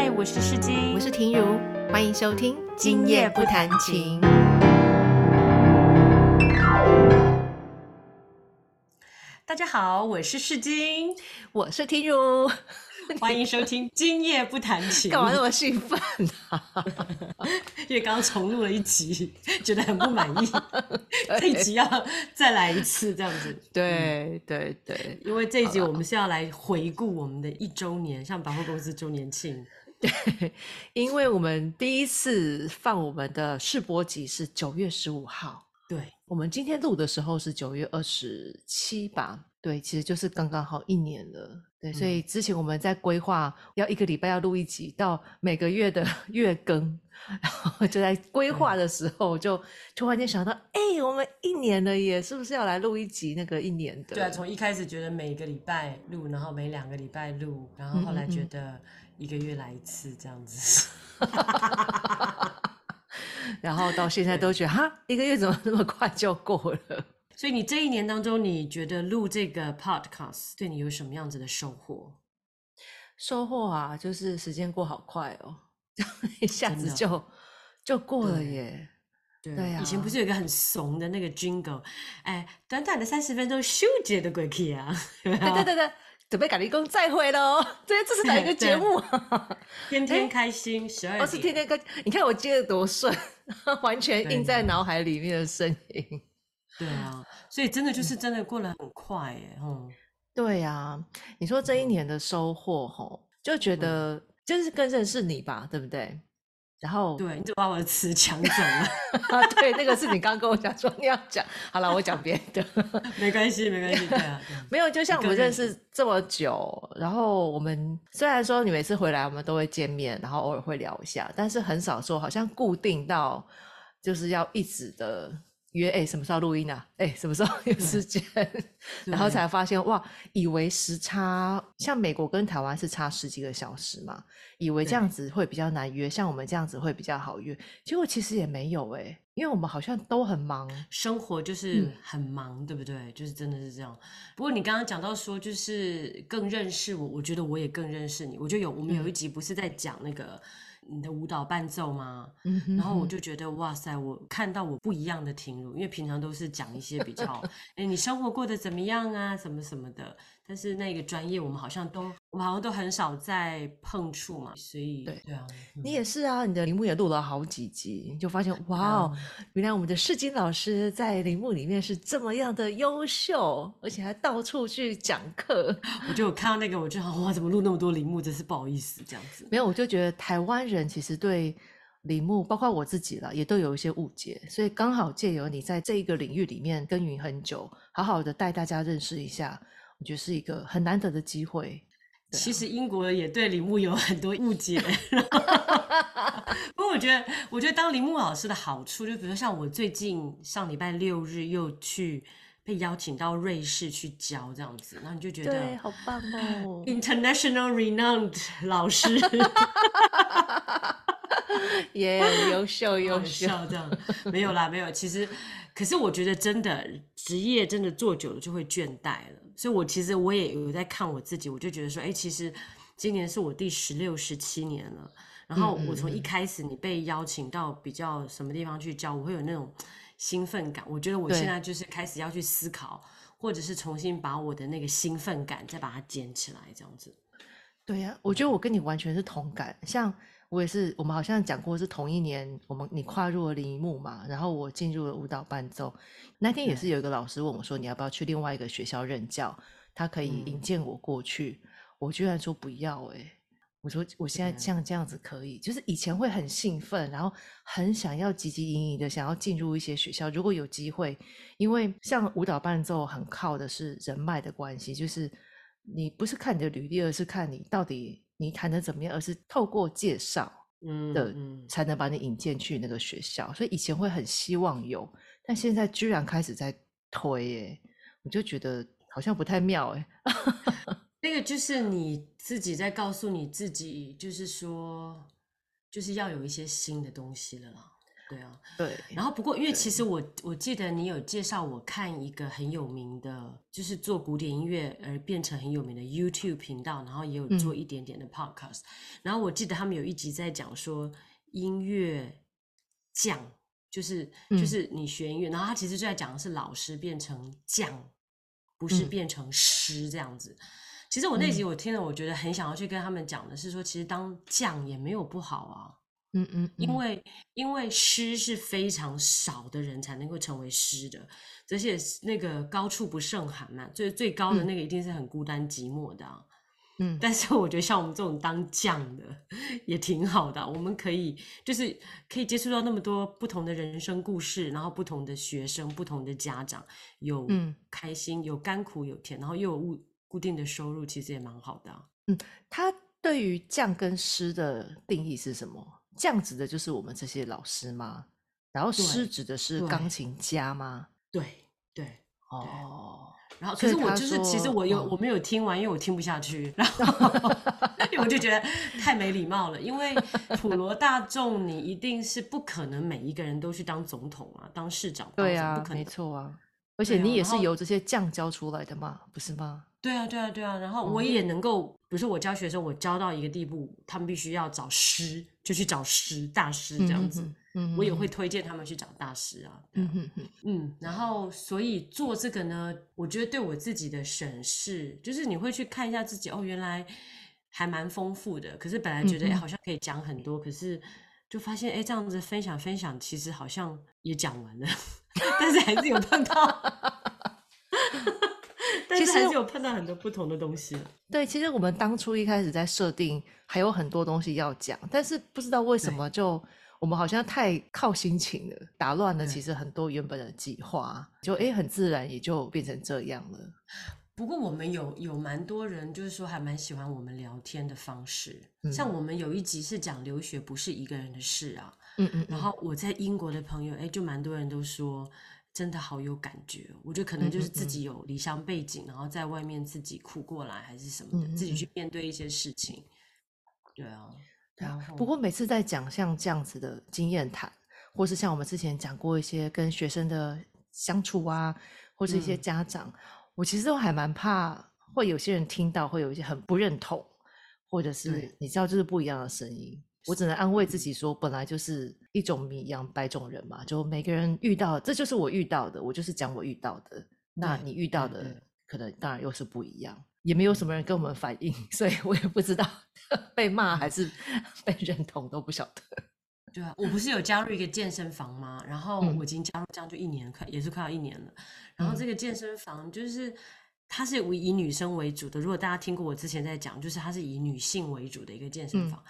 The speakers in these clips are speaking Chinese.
嗨，我是世金，我是婷如，欢迎收听《今夜不弹琴》。大家好，我是世金，我是婷如，欢迎收听 《今夜不弹琴》。干嘛那么兴奋啊？因为刚刚重录了一集，觉得很不满意，这一集要再来一次，这样子。对对对，因为这一集我们是要来回顾我们的一周年，像百货公司周年庆。对，因为我们第一次放我们的试播集是九月十五号。对，我们今天录的时候是九月二十七吧？对，其实就是刚刚好一年了。对，所以之前我们在规划要一个礼拜要录一集，到每个月的 月更，然后就在规划的时候就突然间想到，哎，我们一年了耶，是不是要来录一集那个一年的？对啊，从一开始觉得每个礼拜录，然后每两个礼拜录，然后后来觉得一个月来一次这样子。然后到现在都觉得哈，一个月怎么那么快就过了？所以你这一年当中，你觉得录这个 podcast 对你有什么样子的收获？收获啊，就是时间过好快哦，一下子就就过了耶。对啊，以前不是有一个很怂的那个 jingle，哎，短短的三十分钟，咻节的鬼气啊！对对对对。准备赶立功再会喽！这这是哪一个节目？天天开心十二。哦，是天天开。你看我接的多顺，完全印在脑海里面的声音。对啊，所以真的就是真的过得很快耶，吼。对呀，你说这一年的收获，吼，就觉得就是更认识你吧，对不对？然后，对，你就把我的词抢走了 啊！对，那个是你刚刚跟我讲说你要讲，好了，我讲别的，没关系，没关系，对啊，没有，就像我们认识这么久，然后我们虽然说你每次回来我们都会见面，然后偶尔会聊一下，但是很少说好像固定到就是要一直的。约哎，什么时候录音啊？哎，什么时候有时间？然后才发现哇，以为时差像美国跟台湾是差十几个小时嘛，以为这样子会比较难约，像我们这样子会比较好约。结果其实也没有哎，因为我们好像都很忙，生活就是很忙，对不对？就是真的是这样。不过你刚刚讲到说，就是更认识我，我觉得我也更认识你。我觉得有我们有一集不是在讲那个。你的舞蹈伴奏吗？然后我就觉得哇塞，我看到我不一样的婷如，因为平常都是讲一些比较，哎，你生活过得怎么样啊，什么什么的。但是那个专业我们好像都，我们好像都很少在碰触嘛，所以对对啊，你也是啊，你的铃木也录了好几集，就发现哇哦，原来我们的世金老师在铃木里面是这么样的优秀，而且还到处去讲课。我就看到那个，我就哇，怎么录那么多铃木，真是不好意思这样子。没有，我就觉得台湾人其实对铃木，包括我自己了，也都有一些误解，所以刚好借由你在这一个领域里面耕耘很久，好好的带大家认识一下。我觉得是一个很难得的机会。其实英国也对铃木有很多误解，不过我觉得，我觉得当铃木老师的好处，就比如说像我最近上礼拜六日又去被邀请到瑞士去教这样子，然后你就觉得对，好棒哦，international renowned 老师，耶，优秀优秀这样，没有啦，没有。其实，可是我觉得真的职业真的做久了就会倦怠了。所以，我其实我也有在看我自己，我就觉得说，哎，其实今年是我第十六、十七年了。然后我从一开始你被邀请到比较什么地方去教，我会有那种兴奋感。我觉得我现在就是开始要去思考，或者是重新把我的那个兴奋感再把它捡起来，这样子。对呀，我觉得我跟你完全是同感。像我也是，我们好像讲过是同一年，我们你跨入了铃木嘛，然后我进入了舞蹈伴奏。那天也是有一个老师问我说：“你要不要去另外一个学校任教？他可以引荐我过去。”我居然说不要哎！我说我现在像这样子可以，就是以前会很兴奋，然后很想要汲汲营营的想要进入一些学校。如果有机会，因为像舞蹈伴奏很靠的是人脉的关系，就是你不是看你的履历，而是看你到底你谈的怎么样，而是透过介绍的才能把你引荐去那个学校。所以以前会很希望有。但现在居然开始在推耶，我就觉得好像不太妙哎。那个就是你自己在告诉你自己，就是说，就是要有一些新的东西了啦。对啊，对，然后不过，因为其实我我记得你有介绍我看一个很有名的，就是做古典音乐而变成很有名的 YouTube 频道，然后也有做一点点的 Podcast。然后我记得他们有一集在讲说音乐匠，就是就是你学音乐，然后他其实就在讲的是老师变成匠，不是变成师这样子。其实我那集我听了，我觉得很想要去跟他们讲的是说，其实当匠也没有不好啊。嗯嗯，因为因为诗是非常少的人才能够成为诗的，而且那个高处不胜寒嘛，最最高的那个一定是很孤单寂寞的。嗯，但是我觉得像我们这种当将的也挺好的，我们可以就是可以接触到那么多不同的人生故事，然后不同的学生、不同的家长，有开心、有甘苦、有甜，然后又有固固定的收入，其实也蛮好的。嗯，他对于将跟诗的定义是什么？匠指的就是我们这些老师吗？然后师指的是钢琴家吗？对对哦。然后可是我就是其实我有我没有听完，因为我听不下去。然后 我就觉得太没礼貌了，因为普罗大众你一定是不可能每一个人都去当总统啊，当市长。对啊，没错啊。而且你也是由这些匠教出来的嘛，不是吗？对啊，对啊，对啊。然后我也能够，比如说我教学生，我教到一个地步，他们必须要找师，就去找师大师这样子。嗯，我也会推荐他们去找大师啊。嗯嗯嗯。嗯，然后所以做这个呢，我觉得对我自己的审视，就是你会去看一下自己，哦，原来还蛮丰富的。可是本来觉得哎，好像可以讲很多，可是就发现哎，这样子分享分享，其实好像也讲完了，但是还是有碰到。但是还是有碰到很多不同的东西。对，其实我们当初一开始在设定还有很多东西要讲，但是不知道为什么就我们好像太靠心情了，打乱了其实很多原本的计划，就哎很自然也就变成这样了。不过我们有有蛮多人就是说还蛮喜欢我们聊天的方式，像我们有一集是讲留学不是一个人的事啊，嗯嗯，然后我在英国的朋友哎就蛮多人都说。真的好有感觉，我觉得可能就是自己有离乡背景，然后在外面自己苦过来，还是什么的，自己去面对一些事情。对啊，对啊。不过每次在讲像这样子的经验谈，或是像我们之前讲过一些跟学生的相处啊，或是一些家长，我其实都还蛮怕，会有些人听到会有一些很不认同，或者是你知道，就是不一样的声音。我只能安慰自己说，本来就是一种米养百种人嘛，就每个人遇到，这就是我遇到的，我就是讲我遇到的。那你遇到的可能当然又是不一样，也没有什么人跟我们反映，所以我也不知道 被骂还是 被认同都不晓得。对啊，我不是有加入一个健身房吗？然后我已经加入这样就一年，快也是快要一年了。然后这个健身房就是它是以女生为主的。如果大家听过我之前在讲，就是它是以女性为主的一个健身房。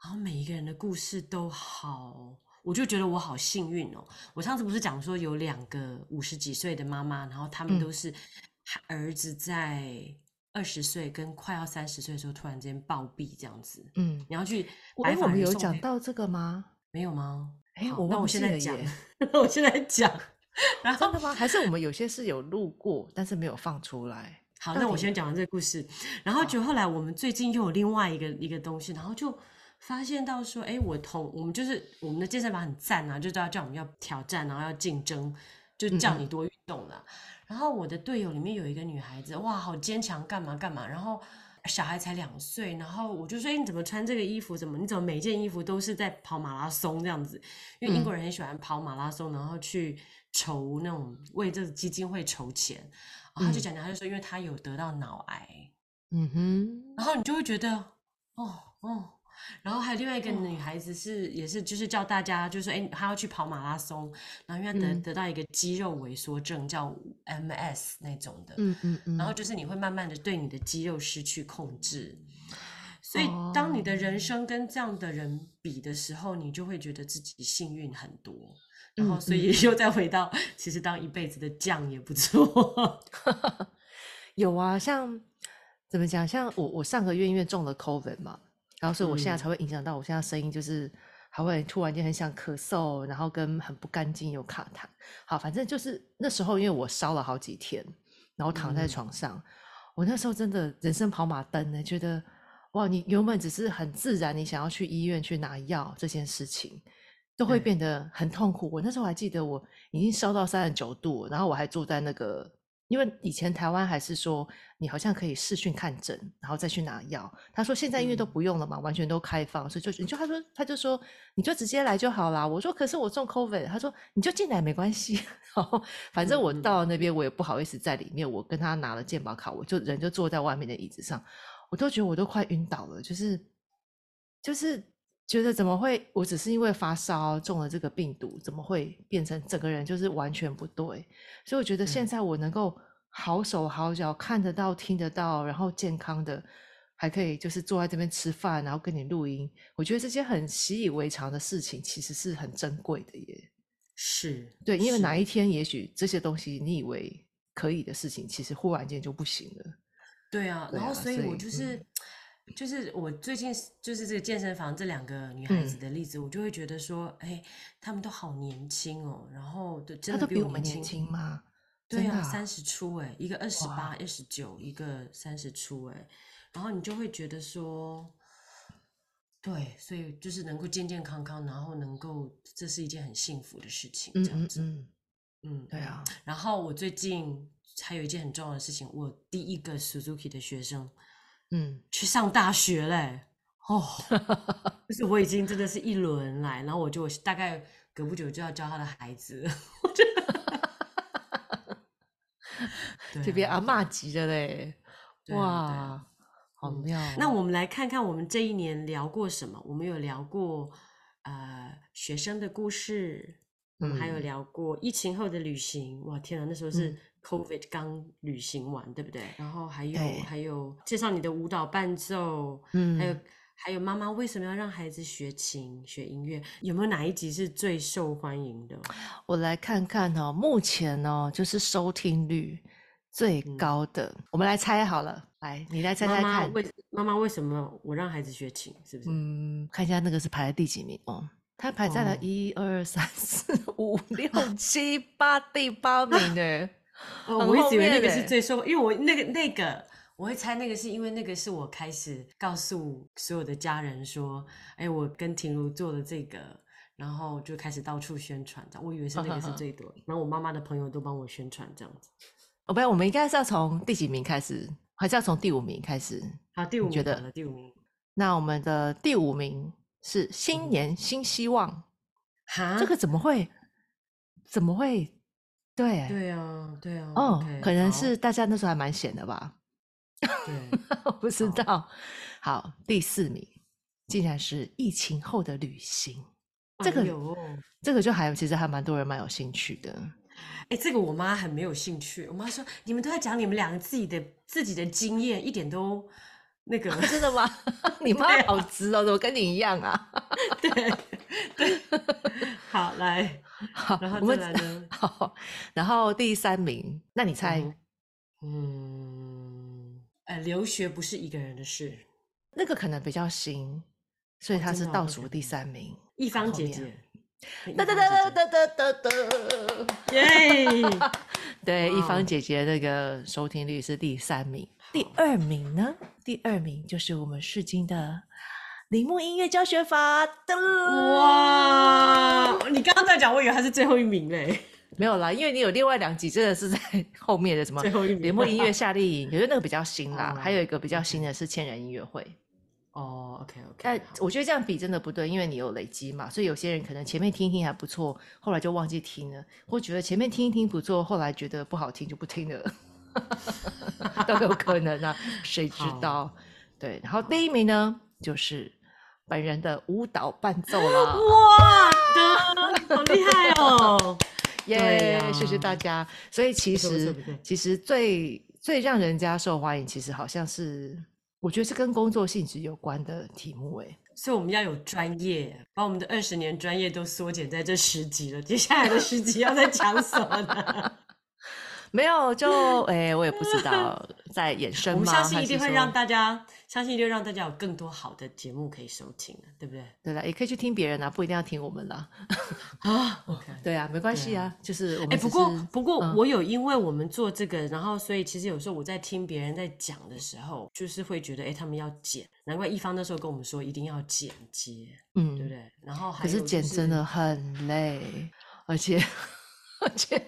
然后每一个人的故事都好，我就觉得我好幸运哦。我上次不是讲说有两个五十几岁的妈妈，然后他们都是儿子在二十岁跟快要三十岁的时候突然间暴毙这样子。嗯，你要去哎，我们有讲到这个吗？没有吗？哎，我 那我现在讲，我现在讲。真的吗？还是我们有些是有录过，但是没有放出来？好，那我先讲完这个故事。然后就后来我们最近又有另外一个一个东西，然后就。发现到说，哎，我同我们就是我们的健身房很赞啊，就知道叫我们要挑战，然后要竞争，就叫你多运动了。然后我的队友里面有一个女孩子，哇，好坚强，干嘛干嘛。然后小孩才两岁，然后我就说，哎，你怎么穿这个衣服？怎么你怎么每件衣服都是在跑马拉松这样子？因为英国人很喜欢跑马拉松，然后去筹那种为这个基金会筹钱。然后他就讲讲，他就说，因为他有得到脑癌，嗯哼，然后你就会觉得，哦哦。然后还有另外一个女孩子是，也是就是叫大家，就是说，哎，她要去跑马拉松，然后因为得得到一个肌肉萎缩症，叫 MS 那种的，嗯嗯嗯，然后就是你会慢慢的对你的肌肉失去控制，所以当你的人生跟这样的人比的时候，你就会觉得自己幸运很多，然后所以又再回到，其实当一辈子的将也不错，有啊，像怎么讲，像我我上个月因为中了 COVID 嘛。然后，所以我现在才会影响到我现在声音，就是还会突然间很想咳嗽，然后跟很不干净，有卡痰。好，反正就是那时候，因为我烧了好几天，然后躺在床上，我那时候真的人生跑马灯呢，觉得哇，你原本只是很自然，你想要去医院去拿药这件事情，都会变得很痛苦。我那时候还记得，我已经烧到三十九度，然后我还坐在那个，因为以前台湾还是说你好像可以视讯看诊，然后再去拿药。他说现在因为都嗯不用了嘛，完全都开放，所以就你就他说他就说你就直接来就好啦。我说可是我中 COVID，他说你就进来没关系。然后反正我到了那边，我也不好意思在里面，我跟他拿了健保卡，我就人就坐在外面的椅子上，我都觉得我都快晕倒了，就是就是觉得怎么会，我只是因为发烧中了这个病毒，怎么会变成整个人就是完全不对？所以我觉得现在我能够好手好脚，看得到、听得到，然后健康的，还可以就是坐在这边吃饭，然后跟你录音，我觉得这些很习以为常的事情，其实是很珍贵的耶。是，对，因为哪一天也许这些东西你以为可以的事情，其实忽然间就不行了。对啊，对啊然后所以我就是、嗯就是我最近就是这个健身房这两个女孩子嗯。的例子，我就会觉得说，哎，她们都好年轻哦，然后都，真的比我们年轻轻吗？对啊，真的啊三十出哎，一个二十八、哇。二十九，一个三十出哎，然后你就会觉得说，对，所以就是能够健健康康，然后能够，这是一件很幸福的事情，嗯这样子，嗯。嗯，嗯，对啊，然后我最近还有一件很重要的事情，我第一个 Suzuki 的学生嗯，去上大学嘞，哦，就是我已经真的是一轮来，然后我就大概隔不久就要教他的孩子了，我觉得，这边啊阿嬷级的嘞，哇，好嗯妙哦。那我们来看看我们这一年聊过什么。我们有聊过呃学生的故事，我们还有嗯聊过疫情后的旅行。哇，天啊，那时候是嗯 COVID 刚旅行完，对不对？然后还有对还有介绍你的舞蹈伴奏，嗯，还有还有妈妈为什么要让孩子学琴学音乐？有没有哪一集是最受欢迎的？我来看看哦，目前哦，就是收听率最嗯高的，我们来猜好了，来，你来猜妈猜看，妈为妈妈为什么我让孩子学琴？是不是？嗯，看一下那个是排在第几名哦。它排在了哦一二三四五六七八第八名呢。哦，我一直以为那个是欸最受，因为我那个那个，我会猜那个是因为那个是我开始告诉所有的家人说，哎，我跟婷如做了这个，然后就开始到处宣传，这样我以为是那个是最多，然后我妈妈的朋友都帮我宣传这样子。哦，不，我们应该是要从第几名开始，还是要从第五名开始？好，第五名觉得第五名，那我们的第五名是新年新希望，哈，这个怎么会？怎么会？对，对啊，对啊，哦可能是大家那时候还蛮闲的吧，对，我 不知道。好，第四名竟然是疫情后的旅行，这个哎这个就还其实还蛮多人蛮有兴趣的。哎，这个我妈很没有兴趣。我妈说：“你们都在讲你们两个自己的自己的经验，一点都那个。真的吗？你妈好直哦，怎么跟你一样啊？对对，好来，好，然后我们再来呢？好，然后第三名，那你猜、嗯嗯，呃，留学不是一个人的事。那个可能比较新，所以他是倒数第三名。一方后面姐姐，一哒哒哒哒哒哒哒。耶！对，一方姐姐那个收听率是第三名，第二名呢？第二名就是我们世金的铃木音乐教学法的哇，你刚刚在讲，我以为他是最后一名嘞。没有啦，因为你有另外两集真的是在后面的什么最后一名铃木音乐夏令营，有觉那个比较新啦，哦还有一个比较新的是千人音乐会。哦，OK OK，但我觉得这样比真的不对，因为你有累积嘛，所以有些人可能前面听一听还不错，后来就忘记听了，或觉得前面听一听不错，后来觉得不好听就不听了，都有可能啊，谁知道？对，然后第一名呢，就是本人的舞蹈伴奏啦，哇，好厉害哦！对耶、呀谢谢大家。所以其实其实最最让人家受欢迎，其实好像是我觉得是跟工作性质有关的题目、哎。所以我们要有专业，把我们的二十年专业都缩减在这十集了。接下来的十集要在讲什么呢？没有，就哎、我也不知道 在衍生吗？我们相信一定会让大家，相信一定让大家有更多好的节目可以收听的，对不对？对了，也可以去听别人啊，不一定要听我们啦。啊。对啊，没关系对啊，就是我们哎、只不过不过嗯我有因为我们做这个，然后所以其实有时候我在听别人在讲的时候，就是会觉得，哎、他们要剪，难怪一方那时候跟我们说一定要剪接，嗯对不对？然后还是剪真的很累，而且而且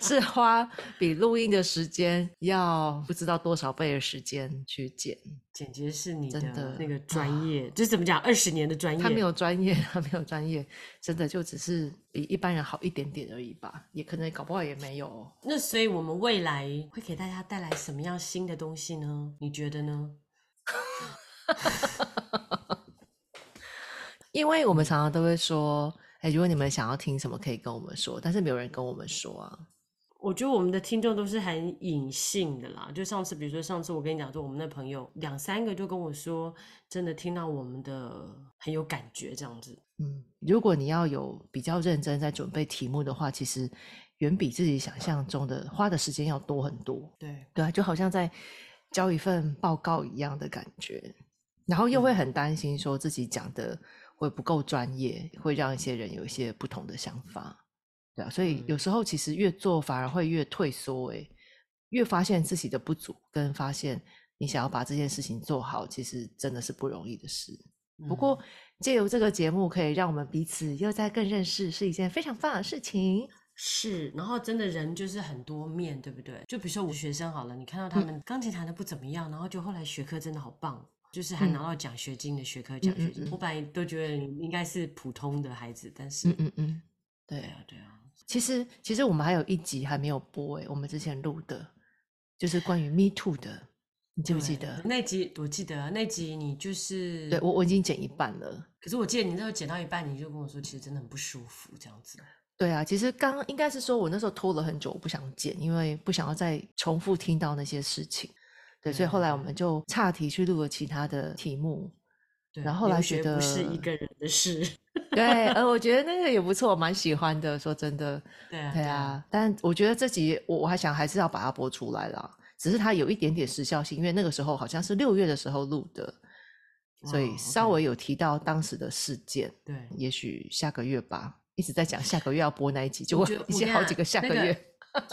是花比录音的时间要不知道多少倍的时间去剪。剪接是你真的的那个专业，就是怎么讲，二十年的专业，他没有专业，他没有专业，真的就只是比一般人好一点点而已吧，也可能搞不好也没有哦。那所以我们未来会给大家带来什么样新的东西呢？你觉得呢？因为我们常常都会说，哎，如果你们想要听什么，可以跟我们说，但是没有人跟我们说啊。我觉得我们的听众都是很隐性的啦。就上次，比如说上次我跟你讲说，我们的朋友两三个就跟我说，真的听到我们的很有感觉这样子。嗯，如果你要有比较认真在准备题目的话，其实远比自己想象中的花的时间要多很多。对，对啊，就好像在交一份报告一样的感觉，然后又会很担心说自己讲的会不够专业，会让一些人有一些不同的想法。对啊，所以有时候其实越做反而会越退缩，诶，越发现自己的不足，跟发现你想要把这件事情做好，其实真的是不容易的事。不过嗯借由这个节目，可以让我们彼此又在更认识，是一件非常棒的事情。是，然后真的人就是很多面，对不对？就比如说我的学生好了，你看到他们钢琴弹的不怎么样，然后就后来学科真的好棒，就是还嗯拿到奖学金的学科奖学金。嗯嗯嗯我本来都觉得你应该是普通的孩子，但是，嗯嗯嗯，对对啊，对啊，其实，其实我们还有一集还没有播诶，我们之前录的，就是关于 Me Too 的，你记不记得？那集我记得啊那集你就是对我我已经剪一半了。可是我记得你那时候剪到一半，你就跟我说，其实真的很不舒服，这样子。对啊，其实刚应该是说我那时候拖了很久，我不想剪，因为不想要再重复听到那些事情。对，所以后来我们就岔题去录了其他的题目。对，然后后来留觉得不是一个人的事。对，呃，我觉得那个也不错，我蛮喜欢的。说真的，对啊，对啊，但我觉得这集我我还想还是要把它播出来啦，只是它有一点点时效性，因为那个时候好像是六月的时候录的，所以稍微有提到当时的事件。对，也许下个月吧，一直在讲下个月要播那一集，结果我觉得已经好几个下那个个月。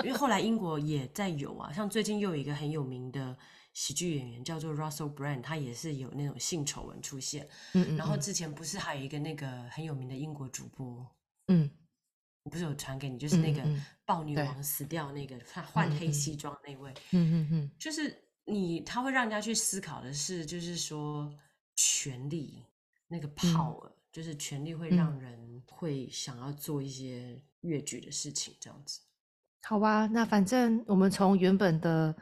因为后来英国也在有啊，像最近又有一个很有名的喜剧演员叫做 Russell Brand，他也是有那种性丑闻出现。嗯嗯，然后嗯。之前不是还有一个那个很有名的英国主播，嗯。我不是有传给你，就是那个嗯。嗯嗯对豹女王死掉那个，他换黑西装那位，嗯嗯嗯，就是你他会让人家去思考的是，就是说权力那个 power，、就是权力会让嗯人会想要做一些越矩的事情，这样子。好吧，那反正我们从原本的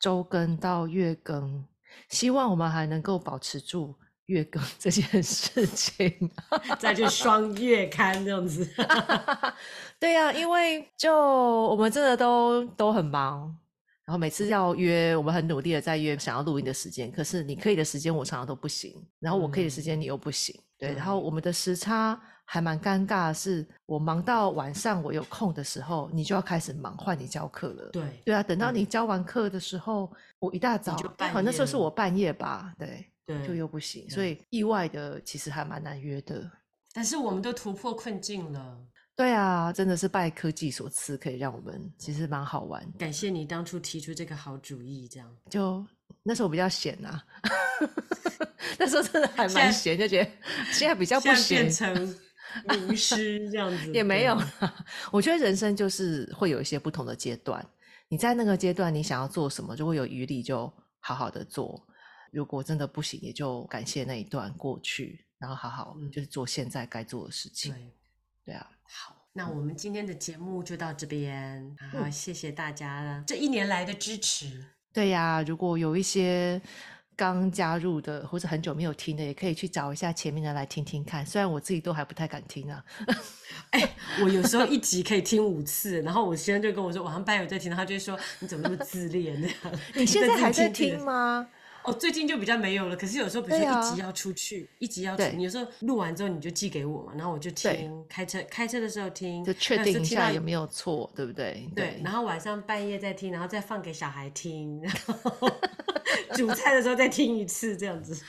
周更到月更，希望我们还能够保持住月更这件事情。再去双月刊这样子。对呀、因为就我们真的都都很忙，然后每次要约，我们很努力的在约想要录音的时间，可是你可以的时间我常常都不行，然后我可以的时间你又不行，对，然后我们的时差还蛮尴尬的是，我忙到晚上我有空的时候，你就要开始忙换你教课了。对对啊，等到你教完课的时候，我一大早，就哎好那时候是我半夜吧，对，对，就又不行，所以意外的其实还蛮难约的。但是我们都突破困境了，对啊，真的是拜科技所赐，可以让我们其实蛮好玩。感谢你当初提出这个好主意，这样。就那时候比较闲呐、那时候真的还蛮闲，就觉得现在比较不闲变，成 名师这样子，也没有啦。我觉得人生就是会有一些不同的阶段，你在那个阶段你想要做什么，就会有余力就好好的做。如果真的不行，也就感谢那一段过去，然后好好嗯就是做现在该做的事情。对。对啊，好，那我们今天的节目就到这边，然后嗯谢谢大家这一年来的支持。对呀、如果有一些刚加入的或者很久没有听的，也可以去找一下前面的来听听看。虽然我自己都还不太敢听啊。哎、我有时候一集可以听五次，然后我先生就跟我说，晚上班友在听，他就会说你怎么那么自恋这样？你现在还在听吗？哦，最近就比较没有了。可是有时候，比如说一集要出去，一集要出，你有时候录完之后你就寄给我嘛，然后我就对听，开车开车的时候听，就确定一下有没有错，对不对？对，然后晚上半夜再听，然后再放给小孩听，然后煮菜的时候再听一次，这样子。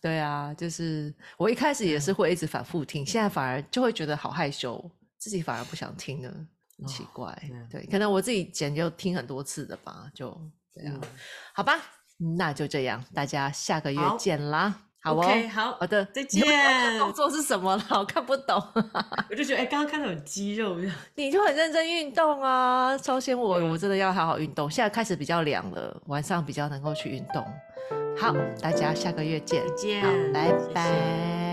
对啊，就是我一开始也是会一直反复听，现在反而就会觉得好害羞，自己反而不想听了，很奇怪。对可能我自己剪就听很多次的吧，就对啊，好吧，那就这样，大家下个月好见啦。好哦 OK，好好的，再见动作是什么了？我看不懂。我就觉得，哎、刚刚看到有肌肉。你就很认真运动啊，超先我我真的要好好运动。现在开始比较凉了，晚上比较能够去运动。好，大家下个月见，再见好，拜谢谢拜。